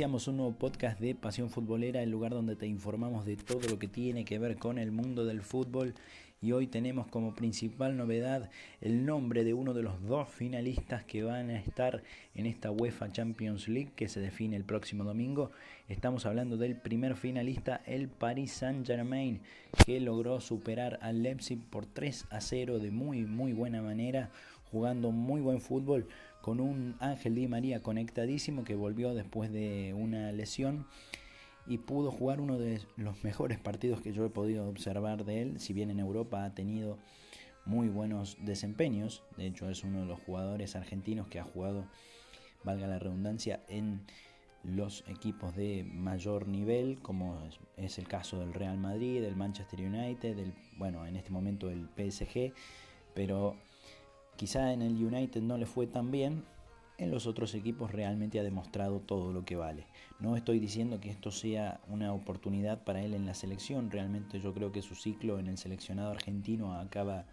Iniciamos un nuevo podcast de Pasión Futbolera, el lugar donde te informamos de todo lo que tiene que ver con el mundo del fútbol. Y hoy tenemos como principal novedad el nombre de uno de los dos finalistas que van a estar en esta UEFA Champions League que se define el próximo domingo. Estamos hablando del primer finalista, el Paris Saint Germain, que logró superar al Leipzig por 3 a 0 de muy muy buena manera, jugando muy buen fútbol con un Ángel Di María conectadísimo que volvió después de una lesión y pudo jugar uno de los mejores partidos que yo he podido observar de él, si bien en Europa ha tenido muy buenos desempeños, de hecho es uno de los jugadores argentinos que ha jugado, valga la redundancia, en los equipos de mayor nivel, como es el caso del Real Madrid, del Manchester United, del, bueno, en este momento el PSG, pero quizá en el United no le fue tan bien, en los otros equipos realmente ha demostrado todo lo que vale. No estoy diciendo que esto sea una oportunidad para él en la selección, realmente yo creo que su ciclo en el seleccionado argentino acaba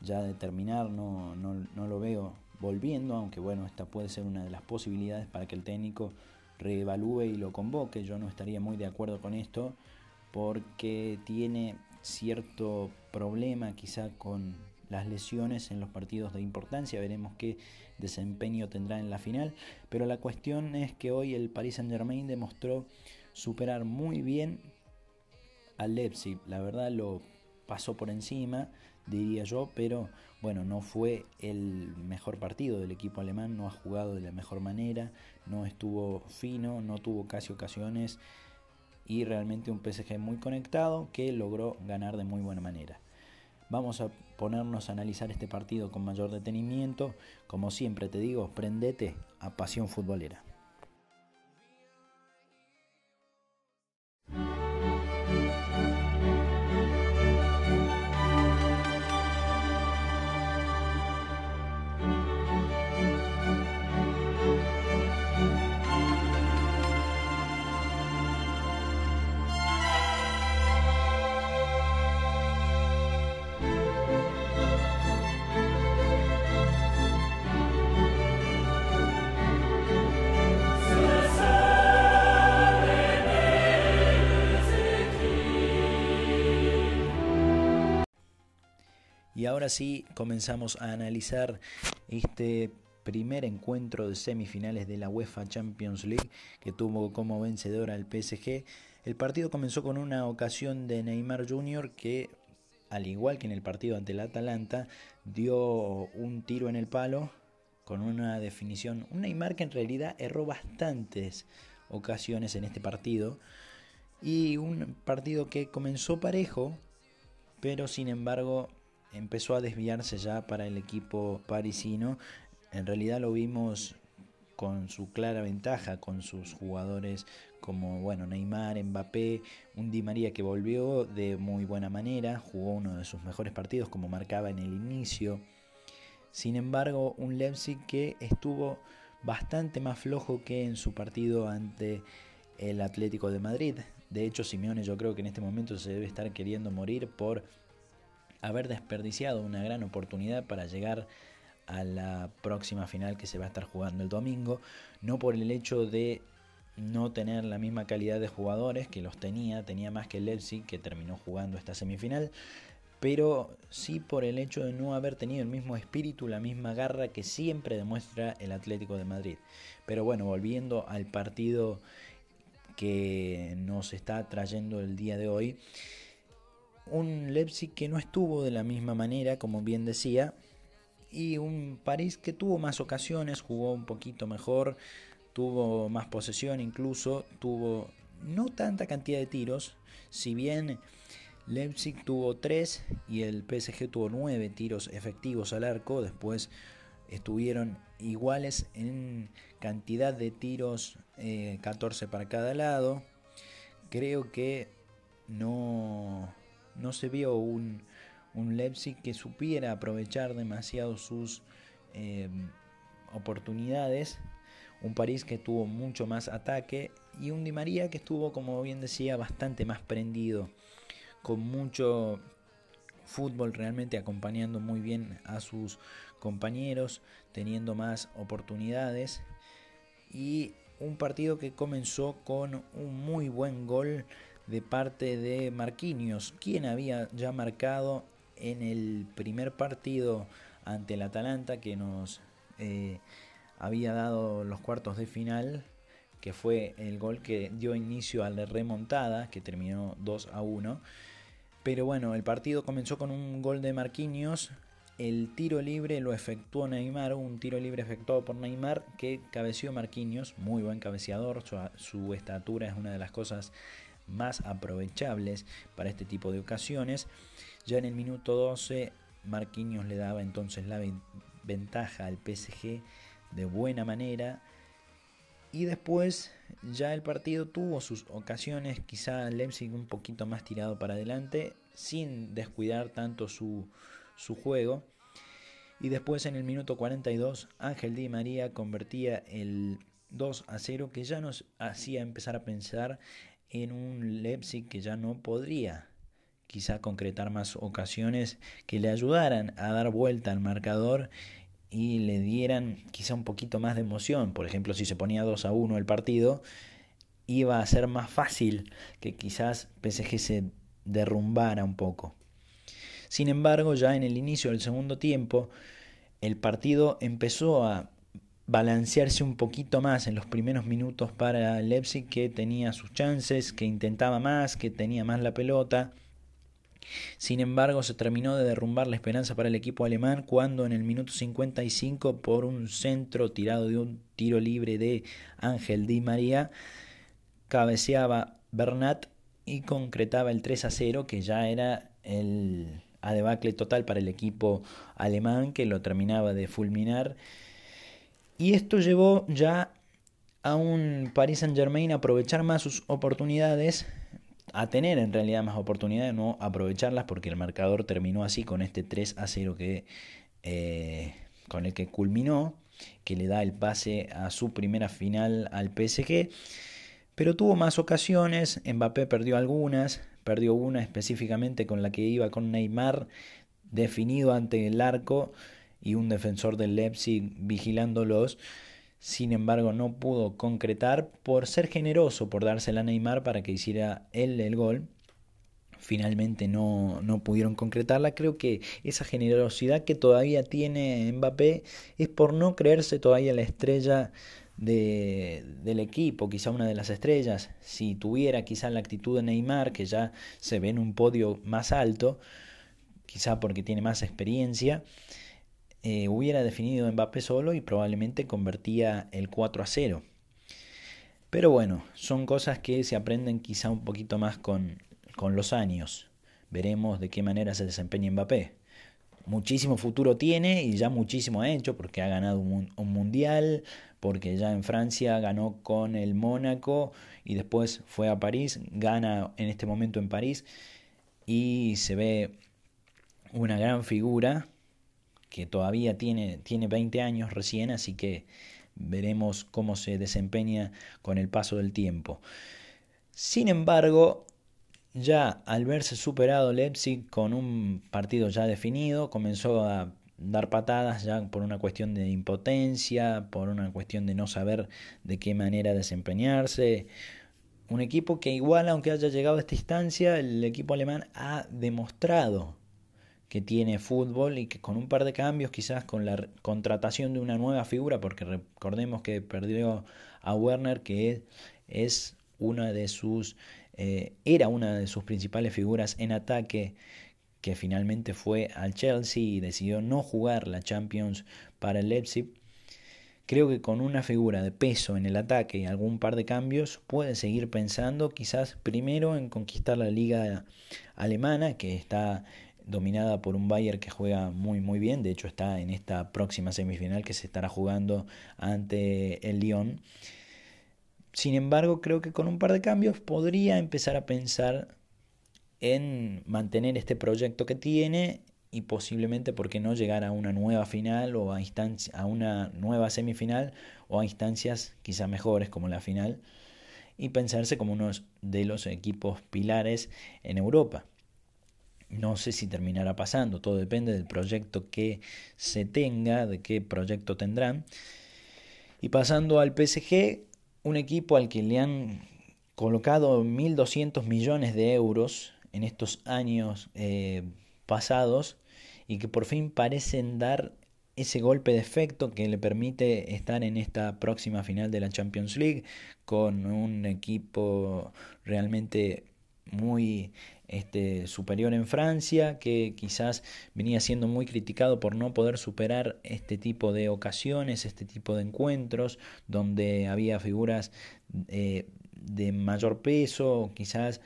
ya de terminar, no, no, no lo veo volviendo, aunque bueno, esta puede ser una de las posibilidades para que el técnico reevalúe y lo convoque. Yo no estaría muy de acuerdo con esto porque tiene cierto problema quizá con las lesiones en los partidos de importancia. Veremos qué desempeño tendrá en la final. Pero la cuestión es que hoy el Paris Saint Germain demostró superar muy bien al Leipzig. La verdad lo pasó por encima, diría yo, pero bueno, no fue el mejor partido del equipo alemán, no ha jugado de la mejor manera, no estuvo fino, no tuvo casi ocasiones y realmente un PSG muy conectado que logró ganar de muy buena manera. Vamos a ponernos a analizar este partido con mayor detenimiento. Como siempre te digo, prendete a pasión futbolera. Y ahora sí comenzamos a analizar este primer encuentro de semifinales de la UEFA Champions League que tuvo como vencedor al PSG. El partido comenzó con una ocasión de Neymar Jr. que, al igual que en el partido ante el Atalanta, dio un tiro en el palo con una definición. Un Neymar que en realidad erró bastantes ocasiones en este partido. Y un partido que comenzó parejo, pero sin embargo empezó a desviarse ya para el equipo parisino. En realidad lo vimos con su clara ventaja, con sus jugadores como bueno Neymar, Mbappé, un Di María que volvió de muy buena manera, jugó uno de sus mejores partidos como marcaba en el inicio. Sin embargo, un Leipzig que estuvo bastante más flojo que en su partido ante el Atlético de Madrid. De hecho, Simeone yo creo que en este momento se debe estar queriendo morir por haber desperdiciado una gran oportunidad para llegar a la próxima final que se va a estar jugando el domingo, no por el hecho de no tener la misma calidad de jugadores que los tenía, tenía más que el Leipzig que terminó jugando esta semifinal, pero sí por el hecho de no haber tenido el mismo espíritu, la misma garra que siempre demuestra el Atlético de Madrid. Pero bueno, volviendo al partido que nos está trayendo el día de hoy, un Leipzig que no estuvo de la misma manera, como bien decía, y un París que tuvo más ocasiones, jugó un poquito mejor, tuvo más posesión incluso, tuvo no tanta cantidad de tiros, si bien Leipzig tuvo 3 y el PSG tuvo 9 tiros efectivos al arco. Después estuvieron iguales en cantidad de tiros, 14 eh, para cada lado. Creo que no, no se vio un, un Leipzig que supiera aprovechar demasiado sus eh, oportunidades. Un París que tuvo mucho más ataque y un Di María que estuvo, como bien decía, bastante más prendido, con mucho fútbol realmente acompañando muy bien a sus compañeros, teniendo más oportunidades y un partido que comenzó con un muy buen gol de parte de Marquinhos, quien había ya marcado en el primer partido ante el Atalanta que nos eh, había dado los cuartos de final, que fue el gol que dio inicio a la remontada, que terminó 2 a 1. Pero bueno, el partido comenzó con un gol de Marquinhos. El tiro libre lo efectuó Neymar, un tiro libre efectuado por Neymar que cabeció Marquinhos, muy buen cabeceador, su estatura es una de las cosas más aprovechables para este tipo de ocasiones. Ya en el minuto 12, Marquinhos le daba entonces la ventaja al PSG de buena manera. Y después ya el partido tuvo sus ocasiones, quizá Leipzig un poquito más tirado para adelante, sin descuidar tanto su, su juego. Y después en el minuto 42 Ángel Di María convertía el 2 a 0 que ya nos hacía empezar a pensar en un Leipzig que ya no podría quizá concretar más ocasiones que le ayudaran a dar vuelta al marcador y le dieran quizá un poquito más de emoción. Por ejemplo, si se ponía 2 a 1 el partido, iba a ser más fácil que quizás PSG se derrumbara un poco. Sin embargo, ya en el inicio del segundo tiempo, el partido empezó a balancearse un poquito más en los primeros minutos para Leipzig, que tenía sus chances, que intentaba más, que tenía más la pelota. Sin embargo, se terminó de derrumbar la esperanza para el equipo alemán cuando en el minuto 55 por un centro tirado de un tiro libre de Ángel Di María cabeceaba Bernat y concretaba el 3 a 0 que ya era el adebacle total para el equipo alemán que lo terminaba de fulminar y esto llevó ya a un Paris Saint Germain a aprovechar más sus oportunidades a tener en realidad más oportunidades, no aprovecharlas porque el marcador terminó así con este 3 a 0 que, eh, con el que culminó, que le da el pase a su primera final al PSG. Pero tuvo más ocasiones, Mbappé perdió algunas, perdió una específicamente con la que iba con Neymar definido ante el arco y un defensor del Leipzig vigilándolos sin embargo no pudo concretar por ser generoso, por dársela a Neymar para que hiciera él el gol. Finalmente no, no pudieron concretarla. Creo que esa generosidad que todavía tiene Mbappé es por no creerse todavía la estrella de, del equipo, quizá una de las estrellas. Si tuviera quizá la actitud de Neymar, que ya se ve en un podio más alto, quizá porque tiene más experiencia, eh, hubiera definido Mbappé solo y probablemente convertía el 4 a 0. Pero bueno, son cosas que se aprenden quizá un poquito más con, con los años. Veremos de qué manera se desempeña Mbappé. Muchísimo futuro tiene y ya muchísimo ha hecho porque ha ganado un, un mundial, porque ya en Francia ganó con el Mónaco y después fue a París, gana en este momento en París y se ve una gran figura que todavía tiene, tiene 20 años recién, así que veremos cómo se desempeña con el paso del tiempo. Sin embargo, ya al verse superado Leipzig con un partido ya definido, comenzó a dar patadas ya por una cuestión de impotencia, por una cuestión de no saber de qué manera desempeñarse. Un equipo que igual, aunque haya llegado a esta instancia, el equipo alemán ha demostrado que tiene fútbol y que con un par de cambios, quizás con la contratación de una nueva figura, porque recordemos que perdió a Werner, que es una de sus, eh, era una de sus principales figuras en ataque, que finalmente fue al Chelsea y decidió no jugar la Champions para el Leipzig. Creo que con una figura de peso en el ataque y algún par de cambios puede seguir pensando quizás primero en conquistar la liga alemana que está dominada por un Bayern que juega muy muy bien, de hecho está en esta próxima semifinal que se estará jugando ante el Lyon. Sin embargo, creo que con un par de cambios podría empezar a pensar en mantener este proyecto que tiene y posiblemente, ¿por qué no llegar a una nueva final o a, a una nueva semifinal o a instancias quizá mejores como la final y pensarse como uno de los equipos pilares en Europa? No sé si terminará pasando, todo depende del proyecto que se tenga, de qué proyecto tendrán. Y pasando al PSG, un equipo al que le han colocado 1.200 millones de euros en estos años eh, pasados y que por fin parecen dar ese golpe de efecto que le permite estar en esta próxima final de la Champions League con un equipo realmente muy este, superior en Francia, que quizás venía siendo muy criticado por no poder superar este tipo de ocasiones, este tipo de encuentros, donde había figuras eh, de mayor peso, quizás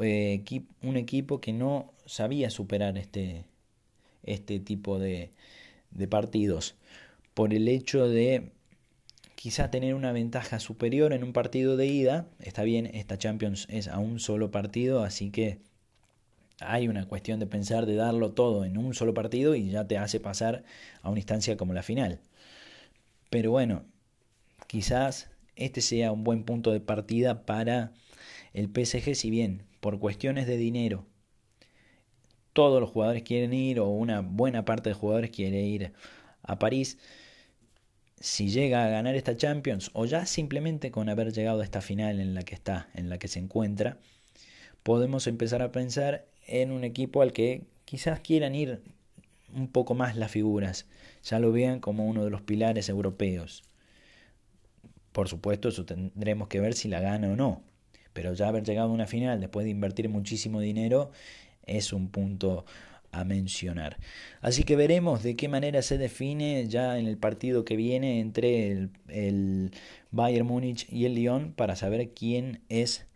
eh, un equipo que no sabía superar este, este tipo de, de partidos. Por el hecho de quizá tener una ventaja superior en un partido de ida. Está bien, esta Champions es a un solo partido, así que hay una cuestión de pensar de darlo todo en un solo partido y ya te hace pasar a una instancia como la final. Pero bueno, quizás este sea un buen punto de partida para el PSG, si bien por cuestiones de dinero todos los jugadores quieren ir o una buena parte de jugadores quiere ir a París, si llega a ganar esta Champions o ya simplemente con haber llegado a esta final en la que está, en la que se encuentra, podemos empezar a pensar en un equipo al que quizás quieran ir un poco más las figuras, ya lo vean como uno de los pilares europeos. Por supuesto, eso tendremos que ver si la gana o no, pero ya haber llegado a una final después de invertir muchísimo dinero es un punto a mencionar. Así que veremos de qué manera se define ya en el partido que viene entre el, el Bayern Múnich y el Lyon para saber quién es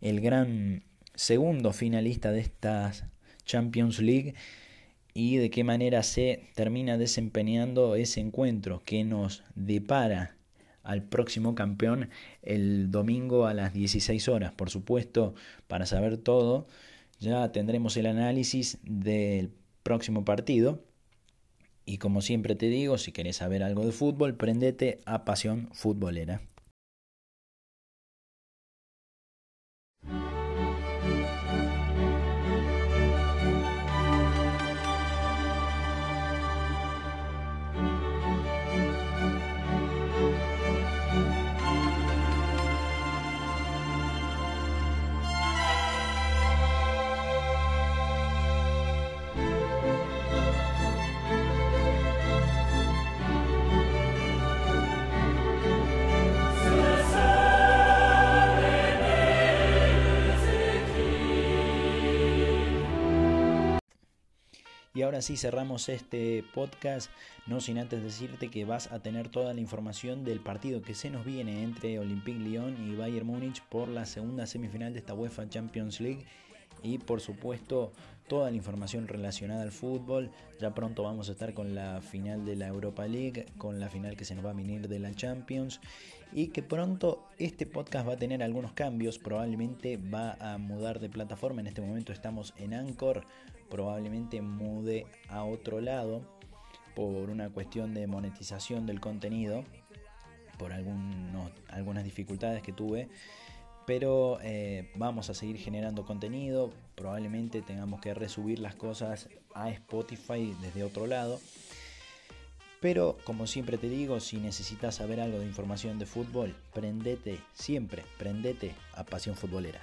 el gran segundo finalista de esta Champions League y de qué manera se termina desempeñando ese encuentro que nos depara al próximo campeón el domingo a las 16 horas. Por supuesto, para saber todo, ya tendremos el análisis del próximo partido. Y como siempre te digo, si querés saber algo de fútbol, prendete a Pasión Futbolera. Ahora sí cerramos este podcast, no sin antes decirte que vas a tener toda la información del partido que se nos viene entre Olympique Lyon y Bayern Múnich por la segunda semifinal de esta UEFA Champions League y por supuesto toda la información relacionada al fútbol. Ya pronto vamos a estar con la final de la Europa League, con la final que se nos va a venir de la Champions y que pronto este podcast va a tener algunos cambios, probablemente va a mudar de plataforma. En este momento estamos en Anchor probablemente mude a otro lado por una cuestión de monetización del contenido, por algunos, algunas dificultades que tuve. Pero eh, vamos a seguir generando contenido, probablemente tengamos que resubir las cosas a Spotify desde otro lado. Pero como siempre te digo, si necesitas saber algo de información de fútbol, prendete siempre, prendete a Pasión Futbolera.